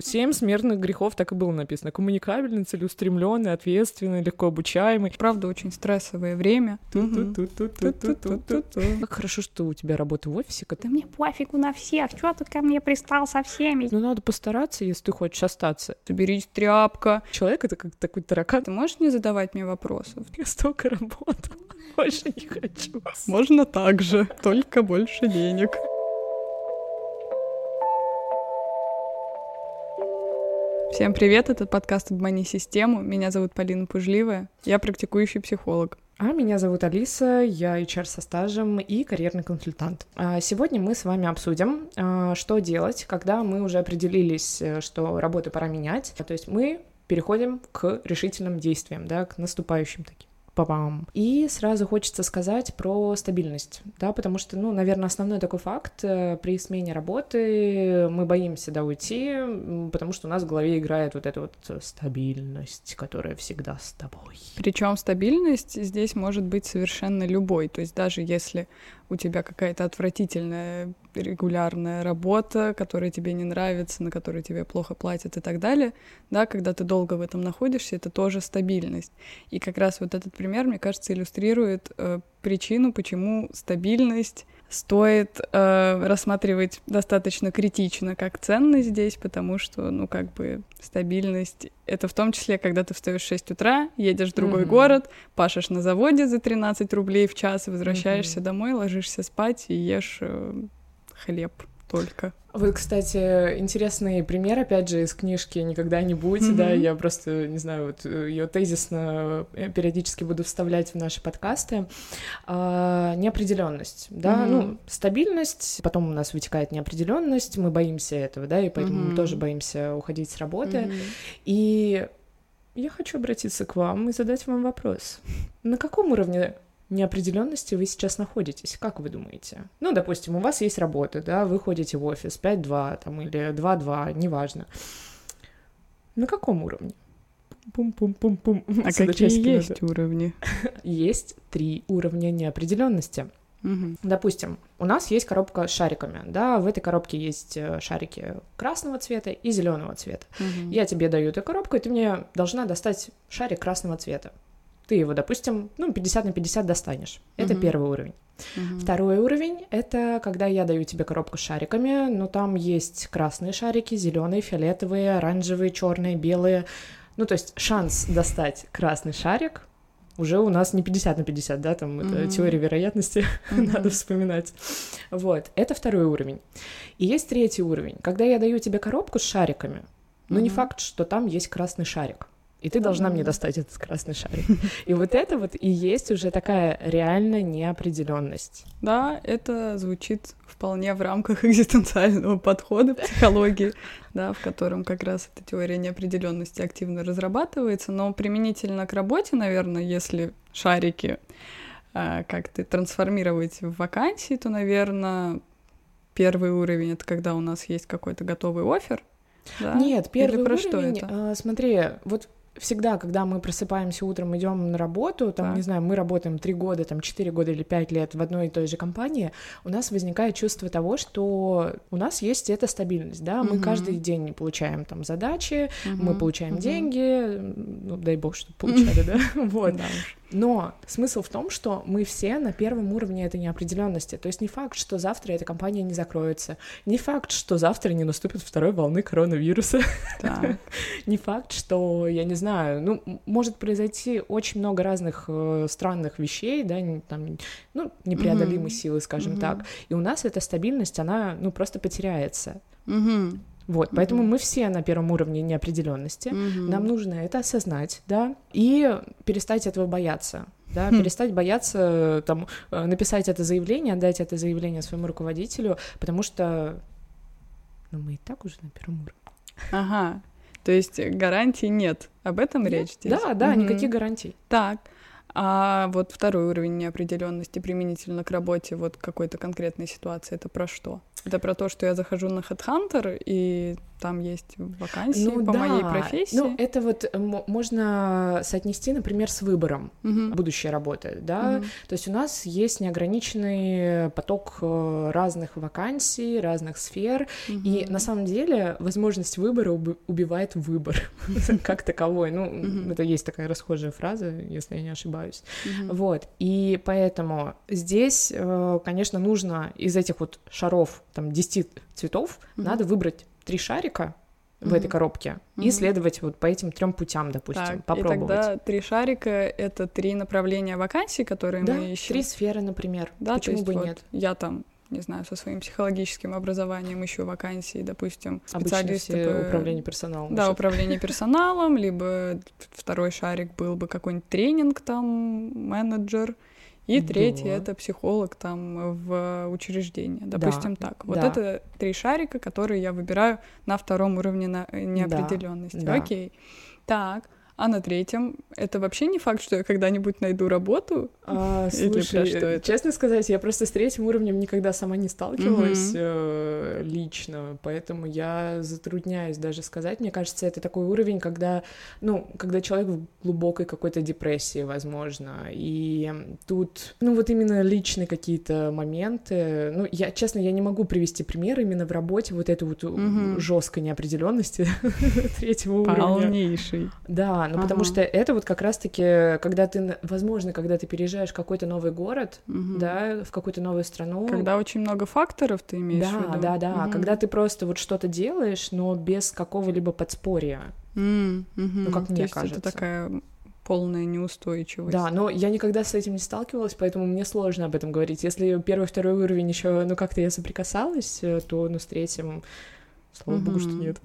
Семь смертных грехов так и было написано. Коммуникабельный, целеустремленный, ответственный, легко обучаемый. Правда, очень стрессовое время. Как хорошо, что у тебя работа в офисе. Да мне пофигу на всех, что ты ко мне пристал со всеми? Ну, надо постараться, если ты хочешь остаться. Соберись, тряпка. Человек — это как такой таракан. Ты можешь не задавать мне вопросов? Я столько работал, больше не хочу. Можно так же, только больше денег. Всем привет, это подкаст «Обмани систему». Меня зовут Полина Пужливая, я практикующий психолог. А меня зовут Алиса, я HR со стажем и карьерный консультант. А сегодня мы с вами обсудим, а, что делать, когда мы уже определились, э, что работу пора менять. То есть мы переходим к решительным действиям, да, к наступающим таким папам. И сразу хочется сказать про стабильность, да, потому что, ну, наверное, основной такой факт э, при смене работы мы боимся, да, уйти, потому что у нас в голове играет вот эта вот стабильность, которая всегда с тобой. Причем стабильность здесь может быть совершенно любой, то есть даже если у тебя какая-то отвратительная регулярная работа, которая тебе не нравится, на которой тебе плохо платят и так далее, да, когда ты долго в этом находишься, это тоже стабильность. И как раз вот этот пример, мне кажется, иллюстрирует э, причину, почему стабильность стоит э, рассматривать достаточно критично как ценность здесь, потому что, ну, как бы стабильность — это в том числе, когда ты встаешь в 6 утра, едешь в другой mm-hmm. город, пашешь на заводе за 13 рублей в час, возвращаешься mm-hmm. домой, ложишься спать и ешь э, хлеб только. Вот, кстати, интересный пример, опять же, из книжки «Никогда не будь», mm-hmm. да, я просто, не знаю, вот ее тезисно э, периодически буду вставлять в наши подкасты. А, неопределенность, да, mm-hmm. ну, стабильность, потом у нас вытекает неопределенность, мы боимся этого, да, и поэтому mm-hmm. мы тоже боимся уходить с работы. Mm-hmm. И я хочу обратиться к вам и задать вам вопрос. На каком уровне неопределенности вы сейчас находитесь? Как вы думаете? Ну, допустим, у вас есть работа, да, вы ходите в офис 5-2 там, или 2-2, неважно. На каком уровне? Пум-пум-пум-пум. А какие есть надо. уровни? есть три уровня неопределенности. Угу. Допустим, у нас есть коробка с шариками, да, в этой коробке есть э, шарики красного цвета и зеленого цвета. Угу. Я тебе даю эту коробку, и ты мне должна достать шарик красного цвета ты его, допустим, ну, 50 на 50 достанешь. Это первый уровень. Uh-huh. Второй уровень это когда я даю тебе коробку с шариками, но там есть красные шарики, зеленые, фиолетовые, оранжевые, черные, белые. Ну, то есть шанс достать красный шарик уже у нас не 50 на 50, да, там uh-huh. это теория вероятности, uh-huh. надо вспоминать. Вот, это второй уровень. И есть третий уровень, когда я даю тебе коробку с шариками, но uh-huh. не факт, что там есть красный шарик и ты должна мне достать этот красный шарик. И вот это вот и есть уже такая реальная неопределенность. Да, это звучит вполне в рамках экзистенциального подхода психологии, да, в котором как раз эта теория неопределенности активно разрабатывается, но применительно к работе, наверное, если шарики а, как-то трансформировать в вакансии, то, наверное, первый уровень — это когда у нас есть какой-то готовый офер, да? Нет, первый Или про уровень, что это? А, смотри, вот всегда, когда мы просыпаемся утром, идем на работу, там, так. не знаю, мы работаем три года, там, четыре года или пять лет в одной и той же компании, у нас возникает чувство того, что у нас есть эта стабильность, да, мы угу. каждый день получаем там задачи, угу. мы получаем угу. деньги, ну, дай бог, чтобы получали, да, вот. Но смысл в том, что мы все на первом уровне этой неопределенности. То есть не факт, что завтра эта компания не закроется. Не факт, что завтра не наступит второй волны коронавируса. Не факт, что, я не знаю, ну, может произойти очень много разных э, странных вещей, да, там, ну, непреодолимой силы, скажем так. И у нас эта стабильность, она, ну, просто потеряется. Вот, поэтому mm-hmm. мы все на первом уровне неопределенности. Mm-hmm. Нам нужно это осознать, да, и перестать этого бояться. Да, хм. перестать бояться там э, написать это заявление, отдать это заявление своему руководителю, потому что ну, мы и так уже на первом уровне. Ага. То есть гарантий нет. Об этом нет? речь здесь? Да, да, угу. никаких гарантий. Так. А вот второй уровень неопределенности применительно к работе, вот какой-то конкретной ситуации, это про что? Это про то, что я захожу на HeadHunter, и там есть вакансии Ну по да. моей профессии. Ну, это вот э, мо- можно соотнести, например, с выбором Мгм. будущей работы, да. Мгм. То есть у нас есть неограниченный поток э, разных вакансий, разных сфер, и Мгм. на самом деле возможность выбора уби- убивает выбор как таковой. Ну, это есть такая расхожая фраза, если я не ошибаюсь. Вот, и поэтому здесь, э, конечно, нужно из этих вот шаров, там, 10 цветов, надо выбрать три шарика в этой коробке и следовать вот по этим трем путям, допустим, Так, попробовать. и тогда три шарика — это три направления вакансий, которые да, мы ищем. три сферы, например. Да, Почему бы вот нет? Я там, не знаю, со своим психологическим образованием ищу вакансии, допустим, специалисты по- управление персоналом. Да, управление персоналом, либо второй шарик был бы какой-нибудь тренинг там, менеджер, и третий Да. это психолог там в учреждении, допустим так. Вот да. это три шарика, которые я выбираю на втором уровне на э, неопределенности. да. Окей. Так. А на третьем это вообще не факт, что я когда-нибудь найду работу. А, Или слушай, что это? честно сказать, я просто с третьим уровнем никогда сама не сталкивалась э, лично, поэтому я затрудняюсь даже сказать. Мне кажется, это такой уровень, когда, ну, когда человек в глубокой какой-то депрессии, возможно, и тут, ну, вот именно личные какие-то моменты. Ну, я, честно, я не могу привести пример именно в работе вот этой вот Мгм. жесткой неопределенности третьего уровня. Полнейший. Да, ну потому Ага. что это вот как раз-таки, когда ты, возможно, когда ты переезжаешь в какой-то новый город, Мгм. да, в какую-то новую страну. Когда очень много факторов, ты имеешь в да, виду? да, да, Мгм. когда ты просто вот что-то делаешь, но без какого-либо подспорья. Мгм. Ну, как То мне есть кажется. это такая полная неустойчивость. Да, но я никогда с этим не сталкивалась, поэтому мне сложно об этом говорить. Если первый, второй уровень еще, ну, как-то я соприкасалась, э, то, ну, с третьим, слава богу, что нет.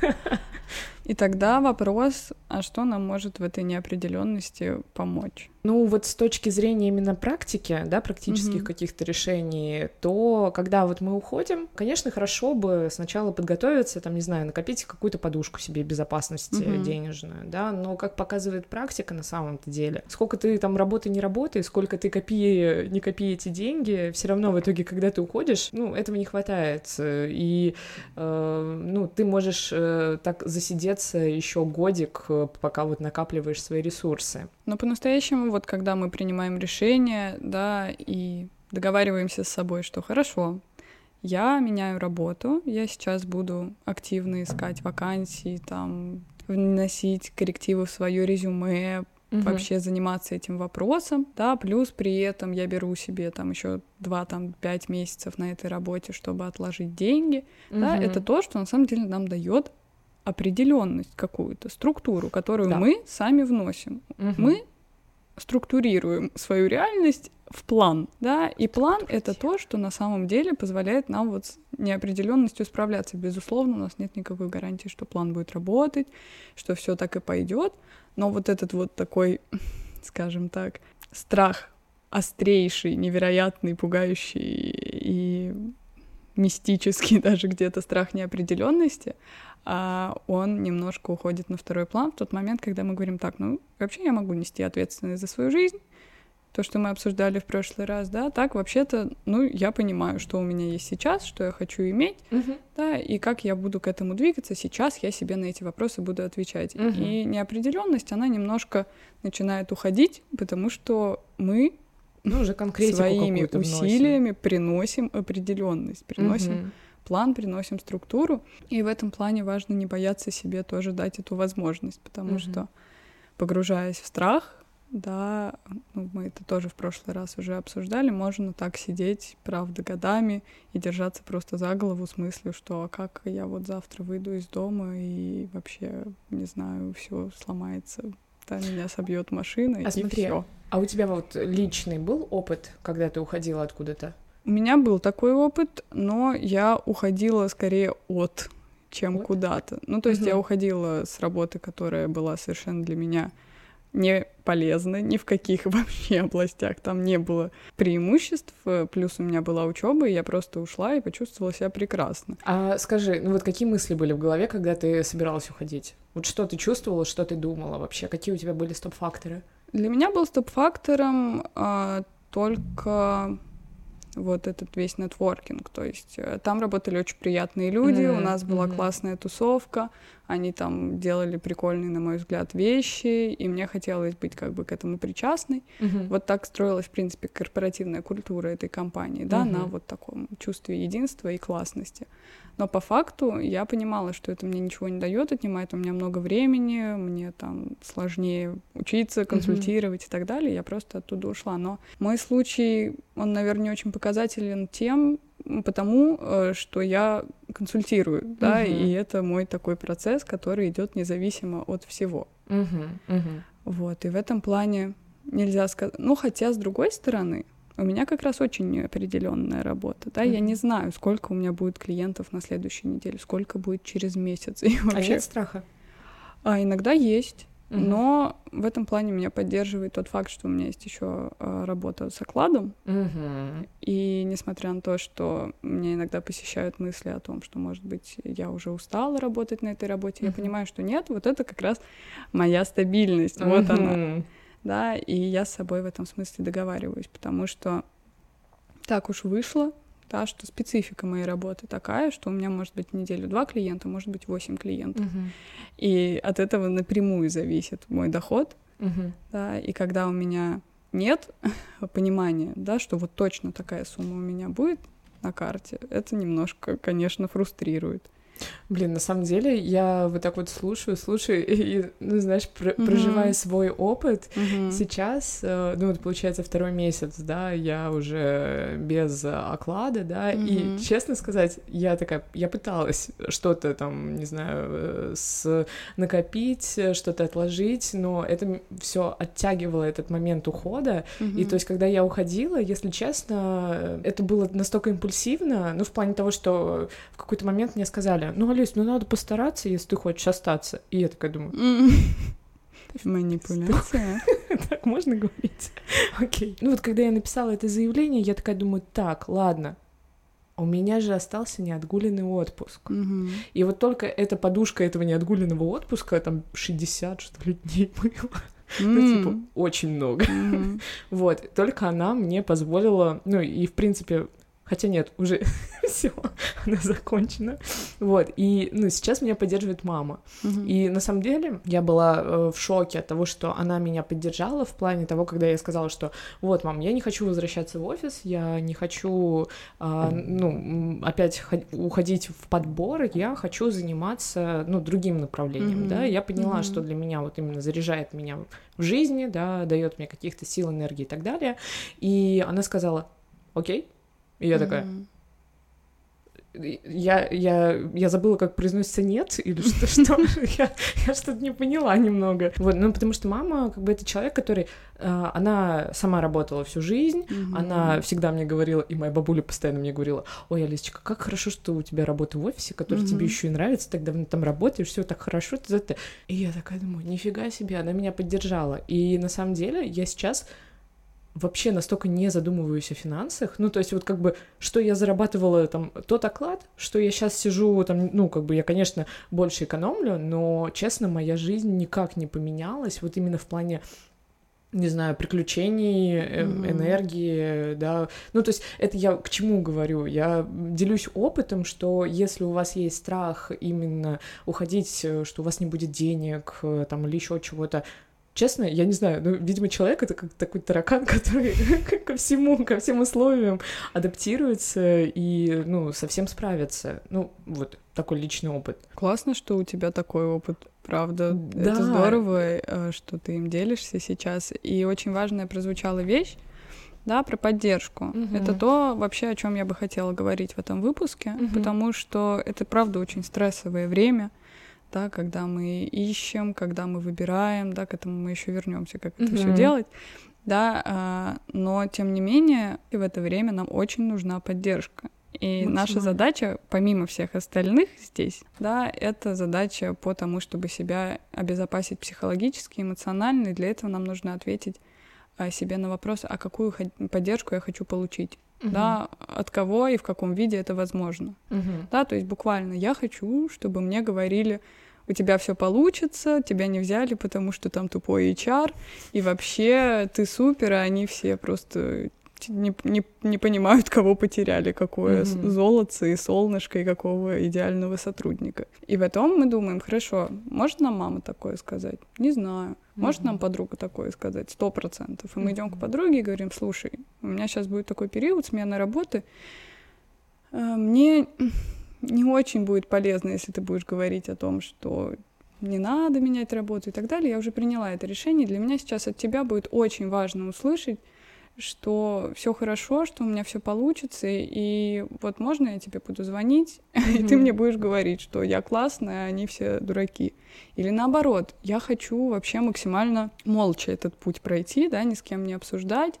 И тогда вопрос, а что нам может в этой неопределенности помочь? Ну, вот с точки зрения именно практики, да, практических Мгм. каких-то решений, то когда вот мы уходим, конечно, хорошо бы сначала подготовиться, там, не знаю, накопить какую-то подушку себе безопасности Мгм. денежную, да, но как показывает практика на самом-то деле, сколько ты там работай, не работай, сколько ты копи, не копи эти деньги, все равно в итоге, когда ты уходишь, ну, этого не хватает, и, э, ну, ты можешь э, так засидеться еще годик, э, пока вот накапливаешь свои ресурсы. Но по-настоящему, вот когда мы принимаем решение, да, и договариваемся с собой, что хорошо, я меняю работу, я сейчас буду активно искать вакансии, там, вносить коррективы в свое резюме, вообще заниматься этим вопросом, да, плюс при этом я беру себе там еще 2-5 месяцев на этой работе, чтобы отложить деньги, да, Мгм. это то, что на самом деле нам дает определенность какую-то, структуру, которую Да. мы сами вносим. Мгм. Мы структурируем свою реальность в план, да, и план — это то, что на самом деле позволяет нам вот с неопределенностью справляться. Безусловно, у нас нет никакой гарантии, что план будет работать, что все так и пойдет, но вот этот вот такой, скажем так, страх острейший, невероятный, пугающий и мистический даже где-то страх неопределенности, а он немножко уходит на второй план в тот момент, когда мы говорим так, ну, вообще я могу нести ответственность за свою жизнь, то, что мы обсуждали в прошлый раз, да, так вообще-то, ну, я понимаю, что у меня есть сейчас, что я хочу иметь, Мгм. да, и как я буду к этому двигаться, сейчас я себе на эти вопросы буду отвечать. Мгм. И неопределенность, она немножко начинает уходить, потому что мы Ну, уже конкретику своими какую-то вносим. усилиями приносим определенность, приносим Мгм. план, приносим структуру. И в этом плане важно не бояться себе тоже дать эту возможность, потому Мгм. что погружаясь в страх, да, ну, мы это тоже в прошлый раз уже обсуждали, можно так сидеть, правда, годами и держаться просто за голову с мыслью, что а как я вот завтра выйду из дома и вообще, не знаю, все сломается, да, меня собьет машина, А и смотри, все. А у тебя вот личный был опыт, когда ты уходила откуда-то? У меня был такой опыт, но я уходила скорее от, чем От? куда-то. Ну, то есть я Мгм. уходила с работы, которая была совершенно для меня не полезной ни в каких вообще областях. Там не было преимуществ, э, плюс у меня была учеба, и я просто ушла и почувствовала себя прекрасно. А скажи, ну вот какие мысли были в голове, когда ты собиралась уходить? Вот что ты чувствовала, что ты думала вообще? Какие у тебя были стоп-факторы? Для меня был стоп-фактором а, только вот этот весь нетворкинг. То есть э, там работали очень приятные люди, mm-hmm. у нас была mm-hmm. классная тусовка, они там делали прикольные, на мой взгляд, вещи, и мне хотелось быть как бы к этому причастной. Mm-hmm. Вот так строилась, в принципе, корпоративная культура этой компании, да, mm-hmm. на вот таком чувстве единства и классности. Но по факту я понимала, что это мне ничего не дает, отнимает у меня много времени, мне там сложнее учиться, консультировать mm-hmm. и так далее. Я просто оттуда ушла. Но мой случай, он, наверное, не очень показателен тем, потому э, что я консультирую, mm-hmm. да, и это мой такой процесс, который идет независимо от всего. Mm-hmm. Mm-hmm. Вот, и в этом плане нельзя сказать. Ну, хотя, с другой стороны, у меня как раз очень неопределенная работа, да, mm-hmm. я не знаю, сколько у меня будет клиентов на следующей неделе, сколько будет через месяц. И вообще... А нет страха? А иногда есть. Mm-hmm. Но в этом плане меня поддерживает тот факт, что у меня есть еще э, работа с окладом. Mm-hmm. И несмотря на то, что меня иногда посещают мысли о том, что, может быть, я уже устала работать на этой работе, mm-hmm. я понимаю, что нет, вот это как раз моя стабильность. Mm-hmm. Вот она да, и я с собой в этом смысле договариваюсь, потому что так уж вышло, да, что специфика моей работы такая, что у меня может быть неделю два клиента, может быть восемь клиентов. Uh-huh. И от этого напрямую зависит мой доход, uh-huh. да, и когда у меня нет понимания, да, что вот точно такая сумма у меня будет на карте, это немножко, конечно, фрустрирует. Блин, на самом деле я вот так вот слушаю, слушаю и, ну, знаешь, про- mm-hmm. проживая свой опыт, mm-hmm. сейчас, э, ну, вот получается второй месяц, да, я уже без оклада, да, mm-hmm. и, честно сказать, я такая, я пыталась что-то там, не знаю, э, с накопить, что-то отложить, но это все оттягивало этот момент ухода, mm-hmm. и то есть, когда я уходила, если честно, это было настолько импульсивно, ну, в плане того, что в какой-то момент мне сказали, ну, Алис, ну надо постараться, если ты хочешь остаться. И я такая думаю... Манипуляция. Так можно говорить? Окей. Ну вот когда я написала это заявление, я такая думаю, так, ладно, у меня же остался неотгуленный отпуск. Угу. И вот только эта подушка этого неотгуленного отпуска, там 60, что ли, дней было. Mm. Ну, типа, очень много. Вот, только она мне позволила, ну, и, в принципе, Хотя нет, уже все, она закончена. Вот, и, ну, сейчас меня поддерживает мама. Uh-huh. И на самом деле я была э, в шоке от того, что она меня поддержала в плане того, когда я сказала, что вот, мам, я не хочу возвращаться в офис, я не хочу, э, ну, опять уходить в подбор, я хочу заниматься, ну, другим направлением, uh-huh. да. Я поняла, uh-huh. что для меня вот именно заряжает меня в жизни, да, дает мне каких-то сил, энергии и так далее. И она сказала, окей, и я такая... Я, я, я забыла, как произносится нет, или что, что я, я что-то не поняла немного. Вот, ну, потому что мама, как бы, это человек, который, э, она сама работала всю жизнь, mm-hmm. она всегда мне говорила, и моя бабуля постоянно мне говорила, ой, Алисочка, как хорошо, что у тебя работа в офисе, который mm-hmm. тебе еще и нравится, так давно там работаешь, все так хорошо, ты это. И я такая думаю, нифига себе, она меня поддержала. И на самом деле я сейчас вообще настолько не задумываюсь о финансах. Ну, то есть вот как бы, что я зарабатывала там тот оклад, что я сейчас сижу там, ну, как бы я, конечно, больше экономлю, но, честно, моя жизнь никак не поменялась, вот именно в плане не знаю, приключений, mm-hmm. энергии, да. Ну, то есть это я к чему говорю? Я делюсь опытом, что если у вас есть страх именно уходить, э, что у вас не будет денег, э, там, или еще чего-то, честно, я не знаю, ну, видимо, человек — это как такой таракан, который ко всему, ко всем условиям адаптируется и, ну, совсем справится. Ну, вот такой личный опыт. Классно, что у тебя такой опыт, правда. Да. Это здорово, э, что ты им делишься сейчас. И очень важная прозвучала вещь, да, про поддержку. Угу. Это то вообще, о чем я бы хотела говорить в этом выпуске, угу. потому что это правда очень стрессовое время да, когда мы ищем, когда мы выбираем, да, к этому мы еще вернемся, как это все делать, да, а, но тем не менее в это время нам очень нужна поддержка. И наша задача, помимо всех остальных здесь, да, это задача по тому, чтобы себя обезопасить психологически, эмоционально, и для этого нам нужно ответить а, себе на вопрос, а какую поддержку я хочу получить угу. да, от кого и в каком виде это возможно. Угу. Да, то есть буквально я хочу, чтобы мне говорили, у тебя все получится, тебя не взяли, потому что там тупой HR, и вообще ты супер, а они все просто не, не, не понимают, кого потеряли, какое Мгм. золото и солнышко, и какого идеального сотрудника. И потом мы думаем, хорошо, может нам мама такое сказать? Не знаю. Может нам Мгм. подруга такое сказать? Сто процентов. И мы идем к подруге и говорим, слушай, у меня сейчас будет такой период смены работы, э, мне не очень будет полезно, если ты будешь говорить о том, что не надо менять работу и так далее. Я уже приняла это решение. Для меня сейчас от тебя будет очень важно услышать, что все хорошо, что у меня все получится, и вот можно я тебе буду звонить, и ты мне будешь говорить, что я классная, а они все дураки. Или наоборот, я хочу вообще максимально молча этот путь пройти, да, ни с кем не обсуждать.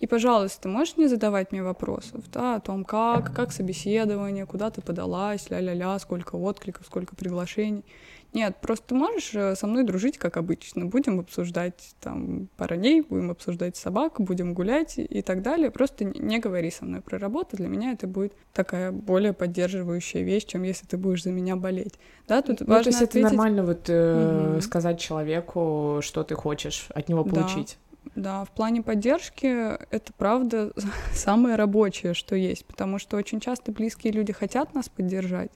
И, пожалуйста, можешь не задавать мне вопросов, да, о том, как, как собеседование, куда ты подалась, ля-ля-ля, сколько откликов, сколько приглашений. Нет, просто ты можешь э, со мной дружить, как обычно. Будем обсуждать там парней, будем обсуждать собак, будем гулять и- так далее. Просто не- говори со мной про работу. Для меня это будет такая более поддерживающая вещь, чем если ты будешь за меня болеть. Да, тут Ну, важно то есть это ответить- нормально вот э, Мгм. сказать человеку, что ты хочешь от него получить. Да, в плане поддержки это правда самое рабочее, что есть, потому что очень часто близкие люди хотят нас поддержать,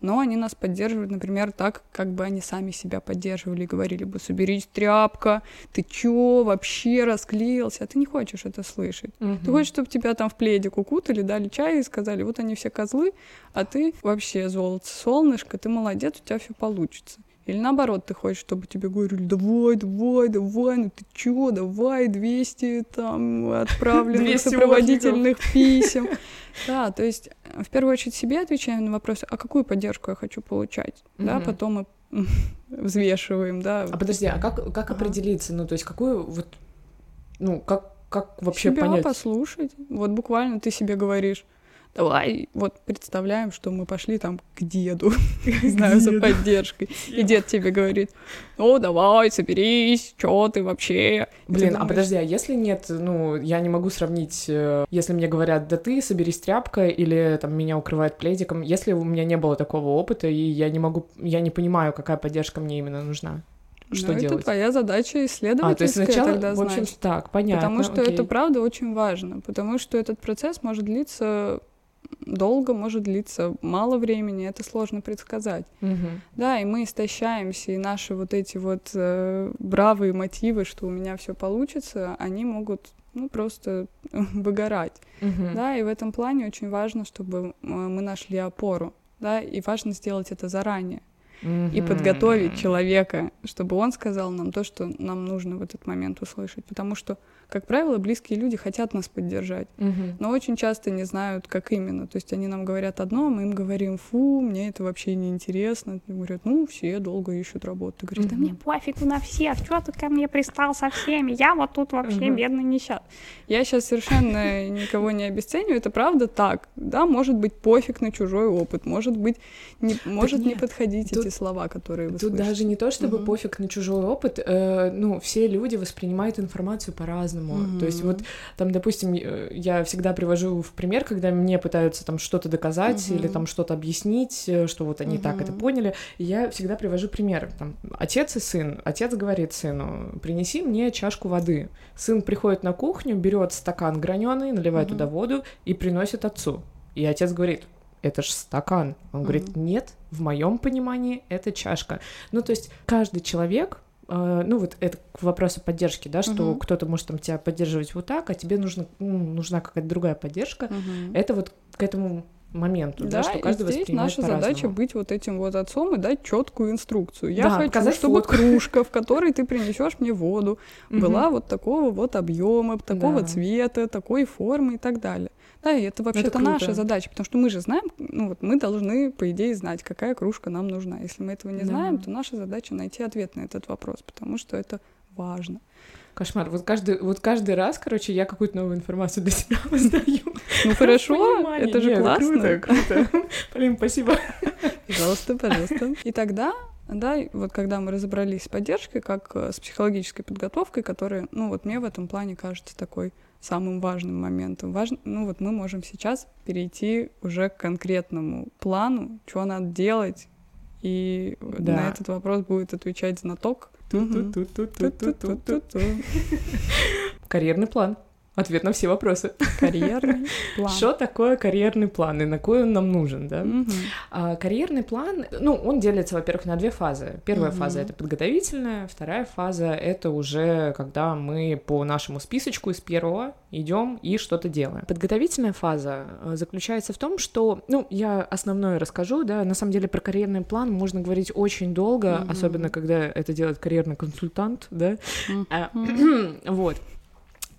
но они нас поддерживают, например, так, как бы они сами себя поддерживали и говорили бы, соберись, тряпка, ты чё, вообще расклеился, а ты не хочешь это слышать. Ты хочешь, чтобы тебя там в пледик укутали, дали чай и сказали, вот они все козлы, а ты вообще золото, солнышко, ты молодец, у тебя все получится. Или наоборот, ты хочешь, чтобы тебе говорили, давай, давай, давай, ну ты чё, давай, 200 там отправленных 200 сопроводительных писем. Да, то есть э, в первую очередь себе отвечаем на вопрос, а какую поддержку я хочу получать, да, потом мы взвешиваем, да. А подожди, а как, как определиться? Ну, то есть какую вот, ну, как, как вообще себя понять? послушать. Вот буквально ты себе говоришь, давай, вот представляем, что мы пошли там к деду, не знаю, за поддержкой. И дед тебе говорит, ну давай, соберись, чё ты вообще? Блин, а подожди, а если нет, ну, я не могу сравнить, э, если мне говорят, да ты соберись тряпкой, или там меня укрывает пледиком, если у меня не было такого опыта, и я не могу, я не понимаю, какая поддержка мне именно нужна. Что ну, это делать? твоя задача А, то есть исследовательская сначала, тогда в общем, так, понятно. Потому что окей. это правда очень важно, потому что этот процесс может длиться долго, может длиться мало времени, это сложно предсказать. Мгм. Да, и мы истощаемся, и наши вот эти вот э, бравые мотивы, что у меня все получится, они могут ну, просто выгорать. Мгм. Да, и в этом плане очень важно, чтобы мы нашли опору. Да, и важно сделать это заранее и подготовить человека, чтобы он сказал нам то, что нам нужно в этот момент услышать. Потому что, как правило, близкие люди хотят нас поддержать, Мгм. но очень часто не знают, как именно. То есть они нам говорят одно, а мы им говорим, фу, мне это вообще не интересно. Говорят, ну, все долго ищут работу. Ты говоришь, да Мгм. мне Пофигу на всех, что ты ко мне пристал со всеми? Я вот тут вообще Мгм. бедный несчастный. Я сейчас совершенно никого не обесцениваю, это правда так. Да, может быть пофиг на чужой опыт, может быть, не, может не подходить эти слова, которые вы Тут даже не то, чтобы пофиг на чужой опыт, э, ну, все люди воспринимают информацию по-разному. То есть вот там, допустим, я всегда привожу в пример, когда мне пытаются там что-то доказать Мгм. или там что-то объяснить, э, что вот они так это поняли, я всегда привожу пример. Там, отец и сын. Отец говорит сыну, принеси мне чашку воды. Сын приходит на кухню, берет стакан граненый, наливает Мгм. туда воду и приносит отцу. И отец говорит, это ж стакан. Он говорит, нет, в моем понимании это чашка. Ну, то есть каждый человек, ну, вот это к вопросу поддержки, да, что Мгм. кто-то может там тебя поддерживать вот так, а тебе нужно, ну, нужна какая-то другая поддержка. Мгм. Это вот к этому моменту, да, Да, что и каждый здесь воспринимает наша задача быть вот этим вот отцом и дать четкую инструкцию. Я Да, хочу, чтобы фотку. кружка, в которой ты принесешь мне воду, была вот такого вот объема, такого Да. цвета, такой формы и так далее. Да, и это вообще-то наша задача, потому что мы же знаем, ну вот мы должны, по идее, знать, какая кружка нам нужна. Если мы этого не Да. знаем, то наша задача найти ответ на этот вопрос, потому что это важно. Кошмар. Вот каждый, вот каждый раз, короче, я какую-то новую информацию для себя узнаю. Ну хорошо, Понимание. это же Нет, классно. Круто, круто. Полин, спасибо. Пожалуйста, пожалуйста. И тогда, да, вот когда мы разобрались с поддержкой, как э, с психологической подготовкой, которая, ну вот мне в этом плане кажется такой самым важным моментом. Важно, ну вот мы можем сейчас перейти уже к конкретному плану, что надо делать, и Да. на этот вопрос будет отвечать знаток. Карьерный план. Ответ на все вопросы. Карьерный план. Что такое карьерный план и на кой он нам нужен, да? А, карьерный план, ну, он делится, во-первых, на две фазы. Первая фаза — это подготовительная, вторая фаза — это уже когда мы по нашему списочку из первого идем и что-то делаем. Подготовительная фаза э, заключается в том, что, ну, я основное расскажу, да, на самом деле про карьерный план можно говорить очень долго, особенно когда это делает карьерный консультант, да, А, Вот.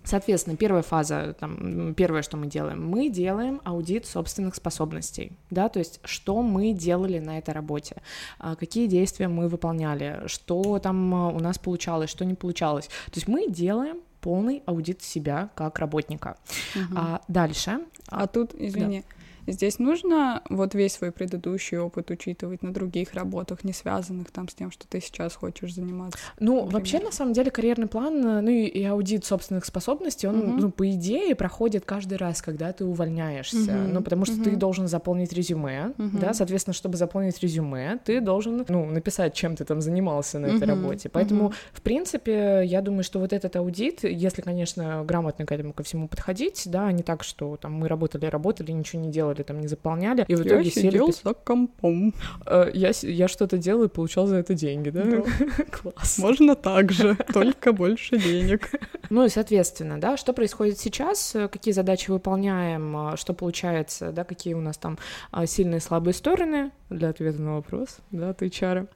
Соответственно, первая фаза, там, первое, что мы делаем, мы делаем аудит собственных способностей, да, то есть что мы делали на этой работе, а, какие действия мы выполняли, что там а, у нас получалось, что не получалось. То есть мы делаем полный аудит себя как работника. Мгм. А дальше, А тут, извини, здесь нужно вот весь свой предыдущий опыт учитывать на других работах, не связанных там с тем, что ты сейчас хочешь заниматься. Ну, например. вообще, на самом деле, карьерный план, э, ну и, и аудит собственных способностей, он, Мгм. ну, по идее, проходит каждый раз, когда ты увольняешься. Мгм. Ну, потому что ты Мгм. должен заполнить резюме, Мгм. да, соответственно, чтобы заполнить резюме, ты должен, ну, написать, чем ты там занимался на этой работе. Поэтому, Мгм. в принципе, я думаю, что вот этот аудит, если, конечно, грамотно к этому ко всему подходить, да, а не так, что там мы работали, работали, ничего не делали, там не заполняли, и в итоге Я сели пис- за компом. Э, я, я что-то делаю и получал за это деньги, да? Да. Класс. Можно так же, только больше денег. Ну и, соответственно, да, что происходит сейчас, э, какие задачи выполняем, а, что получается, да, какие у нас там сильные и слабые стороны для ответа на вопрос, да, от HR.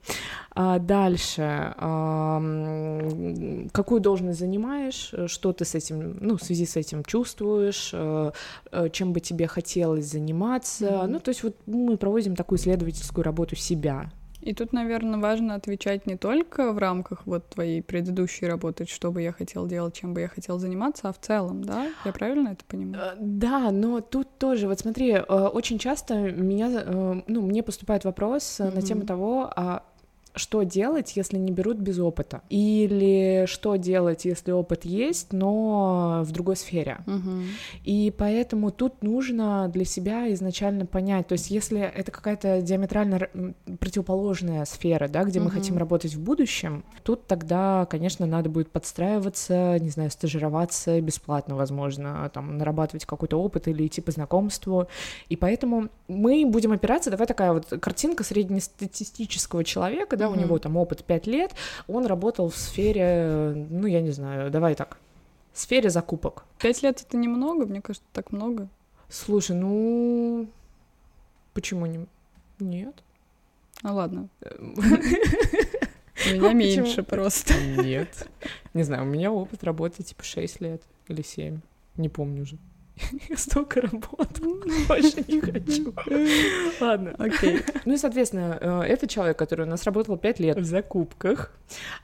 А дальше, какую должность занимаешь, э, что ты с этим, ну, в связи с этим чувствуешь, э, э, чем бы тебе хотелось заниматься. Мгм. Ну, то есть вот мы проводим такую исследовательскую работу себя. И тут, наверное, важно отвечать не только в рамках вот твоей предыдущей работы, что бы я хотел делать, чем бы я хотел заниматься, а в целом, да? Я правильно это понимаю? Э, Да, но тут тоже, вот смотри, э, очень часто меня, э, ну, мне поступает вопрос э, на тему того, а что делать, если не берут без опыта? Или что делать, если опыт есть, но в другой сфере? Мгм. И поэтому тут нужно для себя изначально понять, то есть если это какая-то диаметрально противоположная сфера, да, где мы Мгм. хотим работать в будущем, тут тогда, конечно, надо будет подстраиваться, не знаю, стажироваться бесплатно, возможно, там, нарабатывать какой-то опыт или идти по знакомству. И поэтому мы будем опираться, давай такая вот картинка среднестатистического человека, да, у Мгм. него там опыт 5 лет, он работал в сфере, ну, я не знаю, давай так, в сфере закупок. Пять лет это немного, мне кажется, так много. Слушай, ну почему не? Нет. Ну ладно, у меня меньше просто. Нет. Не знаю, у меня опыт работы типа 6 лет или 7. Не помню уже. Я столько работал, больше не хочу. Ладно. Окей. Ну и, соответственно, э, это человек, который у нас работал 5 лет в закупках,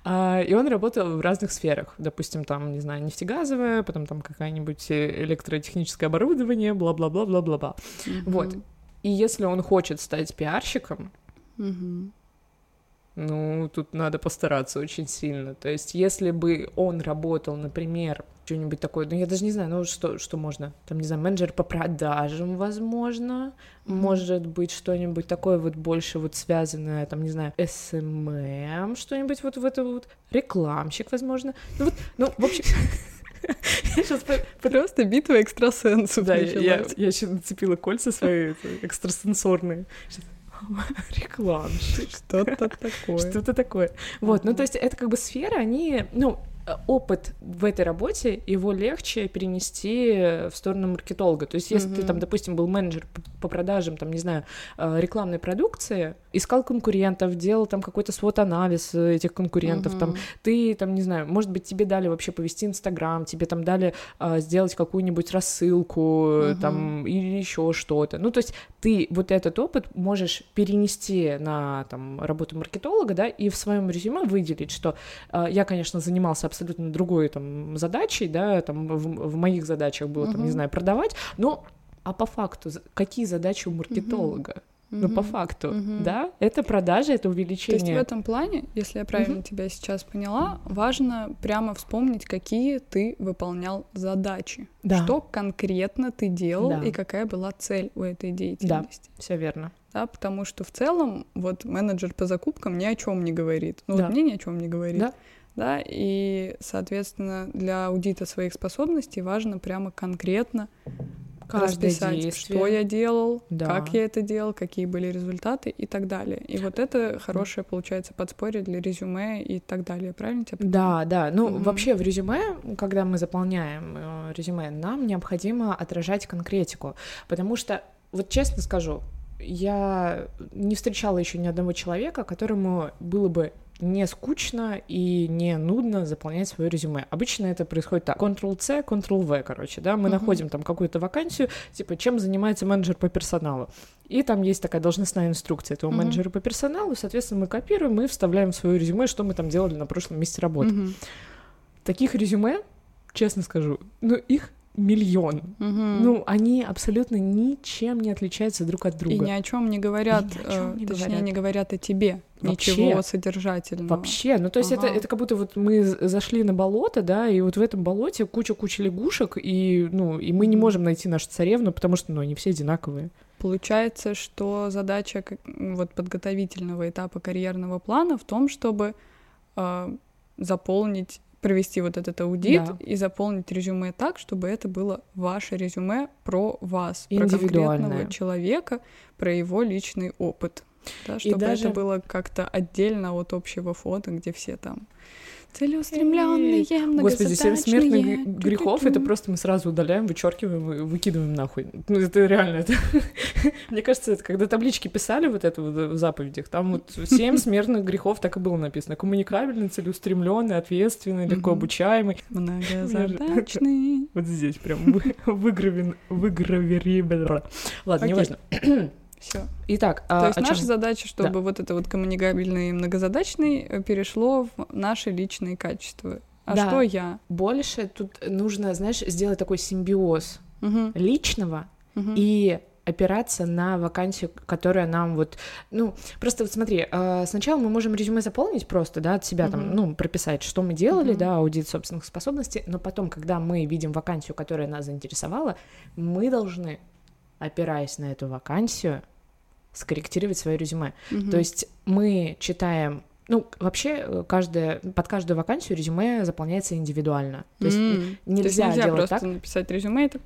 а, и он работал в разных сферах. Допустим, там, не знаю, нефтегазовая, потом там какая-нибудь э, электротехническое оборудование, бла-бла-бла-бла-бла-бла. Вот. И если он хочет стать пиарщиком, Мгм. Ну, тут надо постараться очень сильно. То есть, если бы он работал, например, что-нибудь такое, ну, я даже не знаю, ну, что, что можно, там, не знаю, менеджер по продажам, возможно, Мгм. может быть, что-нибудь такое вот больше вот связанное, там, не знаю, SMM, что-нибудь вот в это вот, рекламщик, возможно. Ну, вот, ну, в общем... Я сейчас Просто битва экстрасенсов да, я, началась. я еще нацепила кольца свои экстрасенсорные. Щас- Рекламщик. Что-то такое. Что-то такое. Вот, ну то есть это как бы сферы, они, ну, опыт в этой работе, его легче перенести в сторону маркетолога. То есть, если ты там, допустим, был менеджер по продажам, там, не знаю, э, рекламной продукции, искал конкурентов, делал там какой-то свод-анализ э, этих конкурентов, там, Мгм. ты там, не знаю, может быть, тебе дали вообще повести Инстаграм, тебе там дали а, сделать какую-нибудь рассылку, э, Мгм. там, или еще что-то. Ну, то есть ты вот этот опыт можешь перенести на там работу маркетолога, да, и в своем резюме выделить, что а, я, конечно, занимался абсолютно другой там задачей, да, там в, в моих задачах было, там, не знаю, продавать, но а по факту, какие задачи у маркетолога? Ну, по Мгм. факту, Мгм. да, это продажа, это То есть в увеличение. этом плане, если я правильно тебя сейчас поняла, важно прямо вспомнить, какие ты выполнял задачи. Да. Что конкретно ты делал Да. и какая была цель у этой деятельности. Все верно. Да, потому что в целом вот менеджер по закупкам ни о чем не говорит. Ну Да. вот мне ни о чем не говорит. Да. Да, и, соответственно, для аудита своих способностей важно прямо конкретно Каждое расписать, действие. что я делал, Да. как я это делал, какие были результаты и так далее. И вот это хорошее, получается, подспорье для резюме и так далее. Правильно тебя Да, да. Ну, Мгм. вообще в резюме, когда мы заполняем э, резюме, нам необходимо отражать конкретику, потому что, вот честно скажу, я не встречала еще ни одного человека, которому было бы не скучно и не нудно заполнять свое резюме. Обычно это происходит так. Ctrl-C, Ctrl-V, короче, да, мы Мгм. находим там какую-то вакансию, типа, чем занимается менеджер по персоналу. И там есть такая должностная инструкция этого Мгм. менеджера по персоналу, соответственно, мы копируем и вставляем в свое резюме, что мы там делали на прошлом месте работы. Мгм. Таких резюме, честно скажу, ну, их миллион. Мгм. Ну, они абсолютно ничем не отличаются друг от друга. И ни о чем не говорят, чём э, не точнее, говорят. не говорят о тебе. Вообще. Ничего содержательного. Вообще, ну то есть это, Ага. это как будто вот мы зашли на болото, да, и вот в этом болоте куча-куча лягушек, и, ну, и мы не можем найти нашу царевну, потому что, ну, они все одинаковые. Получается, что задача вот подготовительного этапа карьерного плана в том, чтобы э, заполнить, провести вот этот аудит Да. и заполнить резюме так, чтобы это было ваше резюме про вас, про конкретного человека, про его личный опыт. Да, чтобы даже- это было как-то отдельно от общего фото, где все там целеустремленные, Господи, семь смертных грехов, это тю-тю-тю». просто мы сразу удаляем, вычеркиваем и выкидываем нахуй. Ну, это реально, это... Мне кажется, это когда таблички писали вот это вот в заповедях, там вот семь смертных грехов так и было написано. Коммуникабельный, целеустремленный, ответственный, легко обучаемый. Многозадачный. Вот здесь прям вы- выгравен, выгравировано. Ладно, неважно. Все. Итак, То а, есть о наша чём? задача, чтобы вот это вот коммуникабельный и многозадачный э, перешло в наши личные качества. А Да. что я? Больше тут нужно, знаешь, сделать такой симбиоз Мгм, личного мгм. и опираться на вакансию, которая нам вот, ну, просто вот смотри, э, сначала мы можем резюме заполнить просто, да, от себя там, Мгм. ну, прописать, что мы делали, Мгм. да, аудит собственных способностей, но потом, когда мы видим вакансию, которая нас заинтересовала, мы должны, опираясь на эту вакансию, скорректировать свое резюме. Мгм. То есть мы читаем, ну, вообще, э, каждое, под каждую вакансию резюме заполняется индивидуально. То есть М, то есть нельзя нельзя делать просто так. написать резюме и так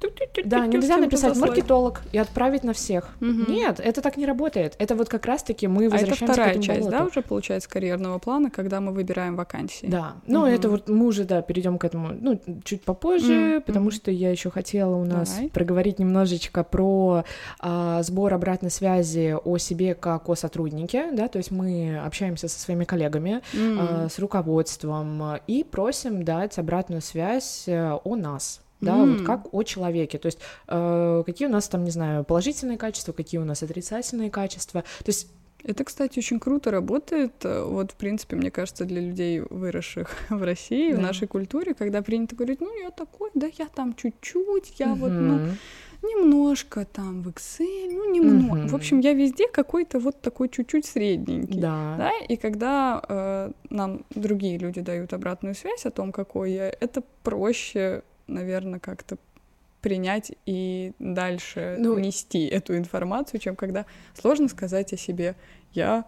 Да, нельзя написать маркетолог и отправить на всех. Мгм. Нет, это так не работает. Это вот как раз-таки мы А это возвращаемся к вторая этому часть, да, болоту. уже получается карьерного плана, когда мы выбираем вакансии. Да, ну Мгм. это вот мы уже, да, перейдем к этому, ну, чуть попозже, Мгм, потому что я еще хотела у нас Давай. проговорить немножечко про а, сбор обратной связи о себе как о сотруднике, да, то есть мы общаемся со своими коллегами, а, с руководством а, и просим дать обратную связь э, о нас. Да, М. вот как о человеке. То есть, э, какие у нас там, не знаю, положительные качества, какие у нас отрицательные качества. То есть, Это, кстати, очень круто работает. э, Вот, в принципе, мне кажется, для людей, выросших в России, в Да. нашей культуре, когда принято говорить, ну, я такой, да, я там чуть-чуть, я вот, ну. Немножко там в Excel, ну, немного. Мгм. В общем, я везде какой-то вот такой чуть-чуть средненький. да. Да, и когда э, нам другие люди дают обратную связь о том, какой я, это проще, наверное, как-то принять и дальше Ну, нести эту информацию, чем когда сложно сказать о себе «я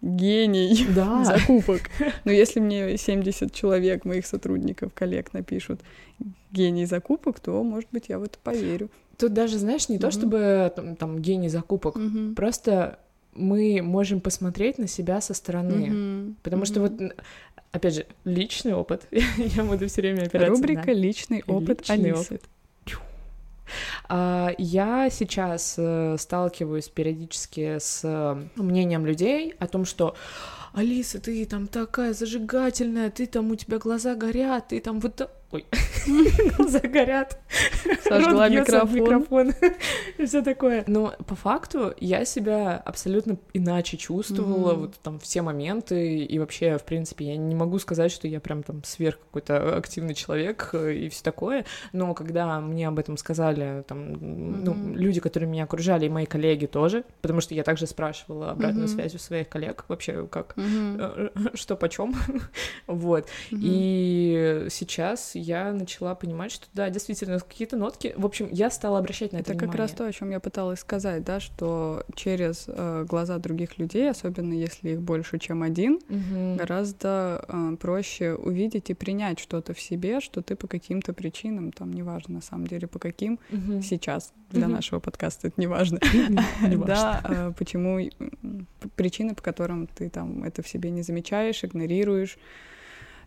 гений Да. закупок». Но если мне 70 человек, моих сотрудников, коллег напишут «гений закупок», то, может быть, я в это поверю. Тут даже, знаешь, не то Мгм. чтобы там, там гений закупок, Мгм. просто мы можем посмотреть на себя со стороны. Мгм. Потому что Мгм. вот, опять же, личный опыт. Я буду все время опираться Рубрика на «Личный опыт личный Алисы». опыт. А, Я сейчас э, сталкиваюсь периодически с э, мнением людей о том, что Алиса, ты там такая зажигательная, ты там у тебя глаза горят, ты там вот... Ой, глаза горят. Сожгла микрофон. микрофон. И все такое. Но по факту я себя абсолютно иначе чувствовала, Мгм. вот там все моменты, и вообще, в принципе, я не могу сказать, что я прям там сверх какой-то активный человек э, и все такое, но когда мне об этом сказали там, ну, Мгм. люди, которые меня окружали, и мои коллеги тоже, потому что я также спрашивала обратную Мгм. связь у своих коллег, вообще как э, что почем, вот. Мгм. И сейчас я начала понимать, что да, действительно, какие-то нотки. В общем, я стала обращать на это, Это внимание. как раз то, о чем я пыталась сказать, да, что через э, глаза других людей, особенно если их больше, чем один, Мгм. гораздо э, проще увидеть и принять что-то в себе, что ты по каким-то причинам, там, неважно на самом деле по каким, Мгм. сейчас для Мгм. нашего подкаста это неважно, Не важно. да, э, почему причины, по которым ты там это в себе не замечаешь, игнорируешь,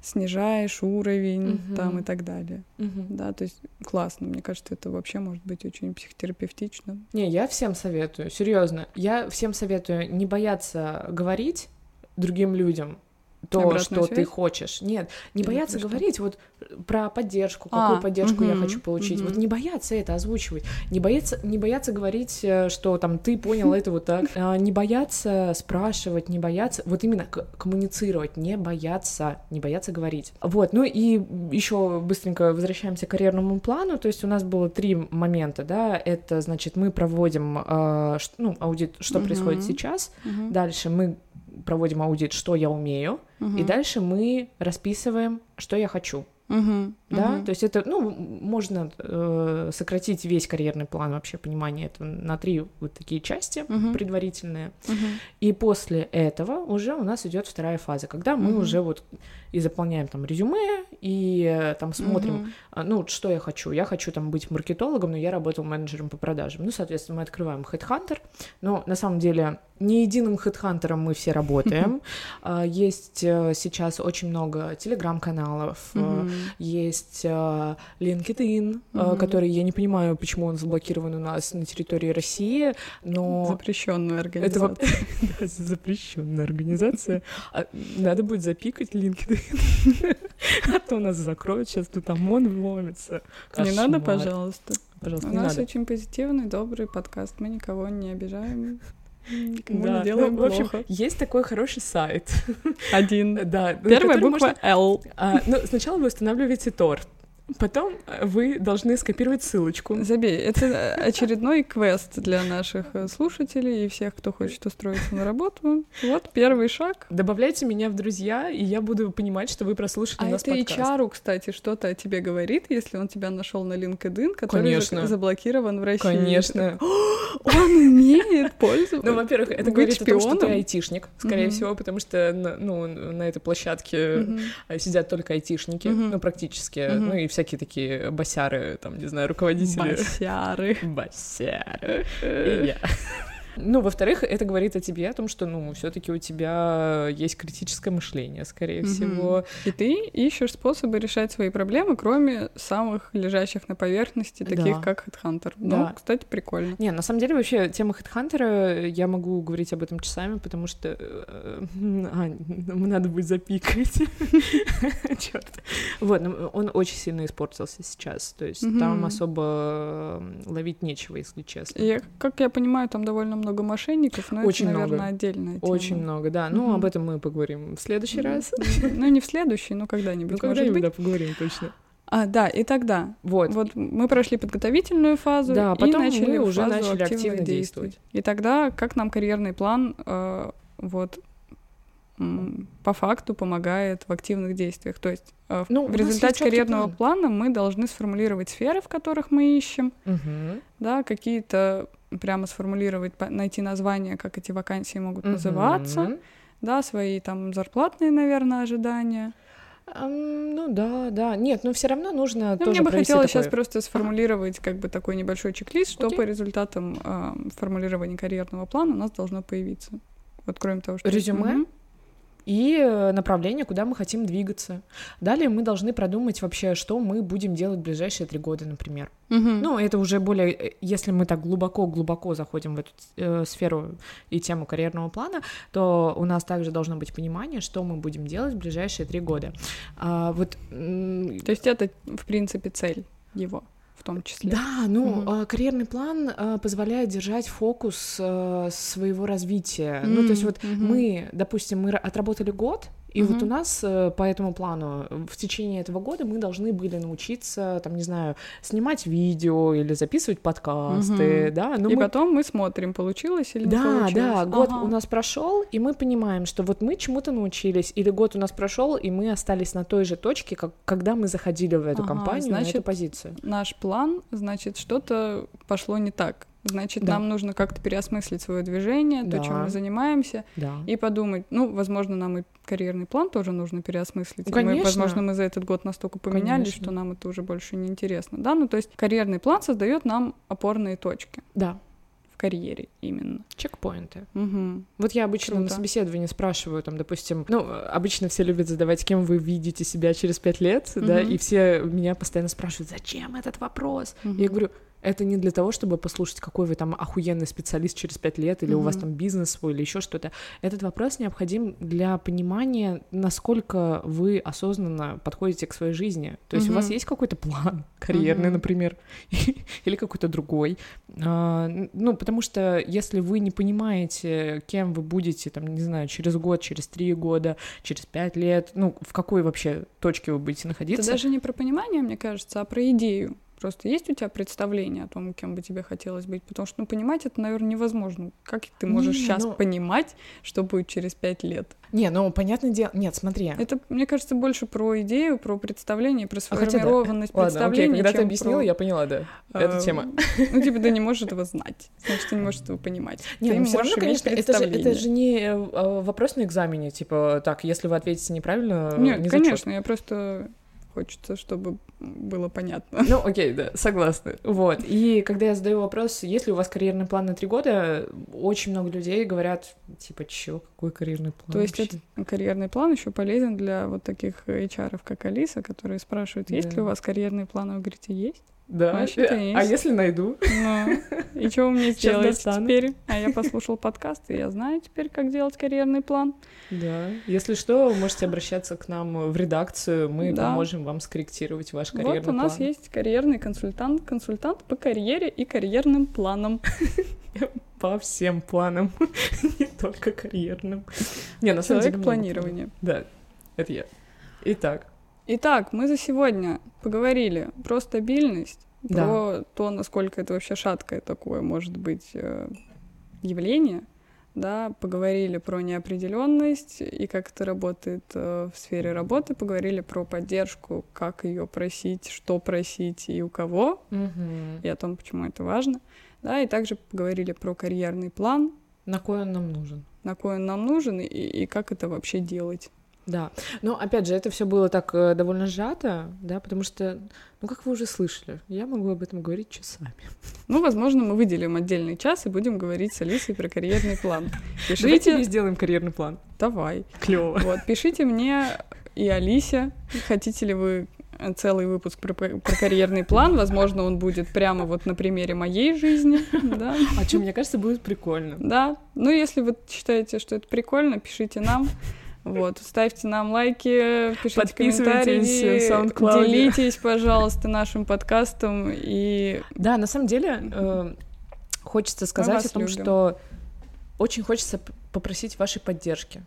снижаешь уровень там Мгм. и так далее. Мгм. Да, то есть классно, мне кажется, это вообще может быть очень психотерапевтично. Не, я всем советую, серьезно. Я всем советую не бояться говорить другим людям то, Обратную что ты связь? хочешь. Нет, не Или бояться что? говорить вот про поддержку, А, какую поддержку я мгм, хочу получить. Вот мгм. не бояться это озвучивать. Не бояться, не бояться говорить, э, что там ты понял это вот так. А, Не бояться спрашивать, не бояться, вот именно коммуницировать, не бояться, не бояться говорить. Вот, ну и еще быстренько возвращаемся к карьерному плану. То есть у нас было три момента, да. Это значит мы проводим э, ну аудит, что происходит сейчас. Дальше мы проводим аудит, что я умею, и Мгм. дальше мы расписываем, что я хочу. Мгм. Да, Мгм. то есть это, ну, можно э, сократить весь карьерный план вообще понимание это на три вот такие части Мгм. предварительные. Мгм. И после этого уже у нас идет вторая фаза, когда мы Мгм. уже вот и заполняем там резюме и э, там смотрим, а, ну, что я хочу. Я хочу там быть маркетологом, но я работал менеджером по продажам. Ну, соответственно, мы открываем Headhunter, но на самом деле не единым Headhunter мы все работаем. А, Есть э, сейчас очень много телеграм-каналов, Мгм. Есть э, LinkedIn, Мгм. который я не понимаю, почему он заблокирован у нас на территории России, но Запрещенную это организацию. во- Да, запрещенная организация. А, Надо будет запикать LinkedIn, а то нас закроют, сейчас тут ОМОН вломится. Не надо, пожалуйста. Пожалуйста, У нас очень позитивный, добрый подкаст. Мы никого не обижаем, никому Да, не делаем ну, в общем, плохо. есть такой хороший сайт. Один. Да, Первая буква можно- L. А, ну, сначала вы устанавливаете Тор, потом э, вы должны скопировать ссылочку. Забей, это очередной квест для наших э, слушателей и всех, кто хочет устроиться на работу. Вот первый шаг. Добавляйте меня в друзья, и я буду понимать, что вы прослушали А нас это подкаст. HR, кстати, что-то о тебе говорит, если он тебя нашел на LinkedIn, который Конечно. за- заблокирован в России. Конечно. Он умеет пользоваться. Ну, во-первых, это говорит о том, что ты айтишник, скорее всего, потому что на, ну, на этой площадке э, сидят только айтишники, ну, практически, ну, и всякие такие басяры, там, не знаю, руководители. Басяры. Басяры. И я. Ну, во-вторых, это говорит о тебе, о том, что, ну, все таки у тебя есть критическое мышление, скорее Мгм. всего. И ты ищешь способы решать свои проблемы, кроме самых лежащих на поверхности, таких Да. как Headhunter. Да. Ну, кстати, прикольно. Не, на самом деле, вообще, тема Хедхантера, я могу говорить об этом часами, потому что... э, нам надо будет запикать. Черт. Вот, ну, он очень сильно испортился сейчас. То есть там особо э, ловить нечего, если честно. Как я понимаю, там довольно много мошенников, но Очень это, много. наверное, отдельная тема. Очень много, да. Ну, Мгм. об этом мы поговорим в следующий раз. Ну, не в следующий, но когда-нибудь, Ну, когда-нибудь, да, поговорим точно. А, да, и тогда. Вот. Вот мы прошли подготовительную фазу Да, и потом начали мы уже фазу начали активных активно действий. действовать. И тогда как нам карьерный план э, вот по факту помогает в активных действиях. То есть э, в- Ну, в результате карьерного план. плана мы должны сформулировать сферы, в которых мы ищем, Мгм. да, какие-то прямо сформулировать, найти названия, как эти вакансии могут называться, Мгм. да, свои там зарплатные, наверное, ожидания. Ам, Ну да, да. Нет, но все равно нужно Ну, тоже мне бы хотелось сейчас такое. просто сформулировать как бы такой небольшой чек-лист, что Окей. по результатам э, формулирования карьерного плана у нас должно появиться. Вот кроме того, что... Резюме? Мгм. И э, направление, куда мы хотим двигаться. Далее мы должны продумать вообще, что мы будем делать в ближайшие три года, например. Мгм. Ну, это уже более, э, если мы так глубоко-глубоко заходим в эту э, сферу и тему карьерного плана, то у нас также должно быть понимание, что мы будем делать в ближайшие три года. А, вот То есть это, в принципе, цель его том числе. Да, ну, э, карьерный план э, позволяет держать фокус э, своего развития. Ну, то есть вот мгм. мы, допустим, мы ра- отработали год, И вот у нас э, по этому плану в течение этого года мы должны были научиться, там, не знаю, снимать видео или записывать подкасты, да. Но и мы... потом мы смотрим, получилось или да, не получилось. Да, да, год ага. у нас прошел, и мы понимаем, что вот мы чему-то научились, или год у нас прошел, и мы остались на той же точке, как когда мы заходили в эту ага, компанию, значит, на эту позицию. Наш план, значит, что-то пошло не так. Значит, да. нам нужно как-то переосмыслить свое движение, да. то, чем мы занимаемся, да. и подумать, ну, возможно, нам и карьерный план тоже нужно переосмыслить. Конечно. Мы, возможно, мы за этот год настолько поменялись, Конечно. что нам это уже больше не интересно. Да, ну то есть карьерный план создает нам опорные точки. Да в карьере именно. Чекпоинты. Угу. Вот я обычно Круто. на собеседовании спрашиваю, там, допустим, ну, обычно все любят задавать, кем вы видите себя через пять лет, угу. да, и все меня постоянно спрашивают, зачем этот вопрос? Угу. Я говорю, это не для того, чтобы послушать, какой вы там охуенный специалист через пять лет, или mm-hmm. у вас там бизнес свой, или еще что-то. Этот вопрос необходим для понимания, насколько вы осознанно подходите к своей жизни. То есть mm-hmm. у вас есть какой-то план карьерный, mm-hmm. например, или какой-то другой. А, ну, потому что если вы не понимаете, кем вы будете, там, не знаю, через год, через три года, через пять лет, ну, в какой вообще точке вы будете находиться. Это даже не про понимание, мне кажется, а про идею. Просто есть у тебя представление о том, кем бы тебе хотелось быть? Потому что, ну, понимать это, наверное, невозможно. Как ты можешь не, сейчас ну... понимать, что будет через пять лет? Не, ну, понятное дело... Нет, смотри. Это, мне кажется, больше про идею, про представление, про сформированность а, да. представления. Ладно, окей, когда ты объяснила, про... я поняла, да. Это тема. Ну, типа, ты не можешь этого знать. Значит, ты не можешь этого понимать. Не, ну, все равно, конечно, это же, это же не э, а, вопрос на экзамене. Типа, так, если вы ответите неправильно, Нет, не конечно, я просто хочется, чтобы было понятно. Ну, окей, да, согласна. Вот. И когда я задаю вопрос, есть ли у вас карьерный план на три года, очень много людей говорят, типа, чё, какой карьерный план? То есть этот карьерный план еще полезен для вот таких HR, как Алиса, которые спрашивают, есть да. ли у вас карьерный план, вы говорите, есть? Да. Значит, а есть. если найду? Ну, и что вы мне сделаете теперь? А я послушал подкаст, и я знаю теперь, как делать карьерный план. Да. Если что, вы можете обращаться к нам в редакцию, мы да. поможем вам скорректировать ваш карьерный план. Вот у нас план. есть карьерный консультант, консультант по карьере и карьерным планам. По всем планам, не только карьерным. Не, на самом деле планирования. Да, это я. Итак, Итак, мы за сегодня поговорили про стабильность, да. про то, насколько это вообще шаткое такое может быть э, явление, да, поговорили про неопределенность и как это работает э, в сфере работы, поговорили про поддержку, как ее просить, что просить и у кого, угу. и о том, почему это важно, да, и также поговорили про карьерный план. На кой он нам нужен? На кой он нам нужен и, и как это вообще делать. Да, но опять же, это все было так э, довольно сжато, да, потому что, ну, как вы уже слышали, я могу об этом говорить часами. Ну, возможно, мы выделим отдельный час и будем говорить с Алисой про карьерный план. Пишите... Давайте сделаем карьерный план. Давай. Клево. Вот, пишите мне и Алисе, хотите ли вы целый выпуск про, про карьерный план. Возможно, он будет прямо вот на примере моей жизни. Да. А что, мне кажется, будет прикольно. Да. Ну, если вы считаете, что это прикольно, пишите нам. Вот, ставьте нам лайки, пишите комментарии, в делитесь, пожалуйста, нашим подкастом и... Да, на самом деле э, хочется сказать о том, любим. что очень хочется попросить вашей поддержки.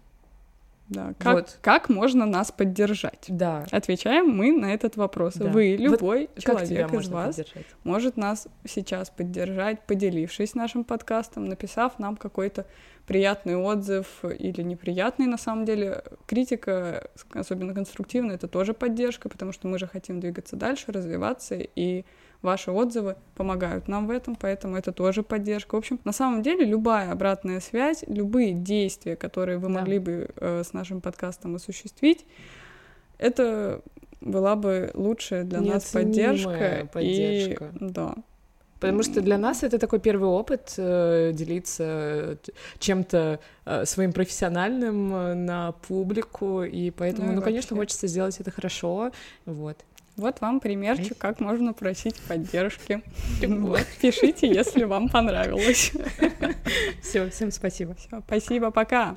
Да, как, вот. как можно нас поддержать? Да. Отвечаем мы на этот вопрос. Да. Вы, любой вот человек из вас, поддержать? может нас сейчас поддержать, поделившись нашим подкастом, написав нам какой-то приятный отзыв или неприятный на самом деле. Критика, особенно конструктивная, это тоже поддержка, потому что мы же хотим двигаться дальше, развиваться, и ваши отзывы помогают нам в этом, поэтому это тоже поддержка. В общем, на самом деле любая обратная связь, любые действия, которые вы да. могли бы э, с нашим подкастом осуществить, это была бы лучшая для нас поддержка. поддержка. И, да. Потому что для нас это такой первый опыт э, делиться чем-то э, своим профессиональным э, на публику, и поэтому, ну, ну конечно, хочется сделать это хорошо, вот. Вот вам примерчик, как можно просить поддержки. Вот, пишите, если вам понравилось. Все, всем спасибо. Все, спасибо, пока.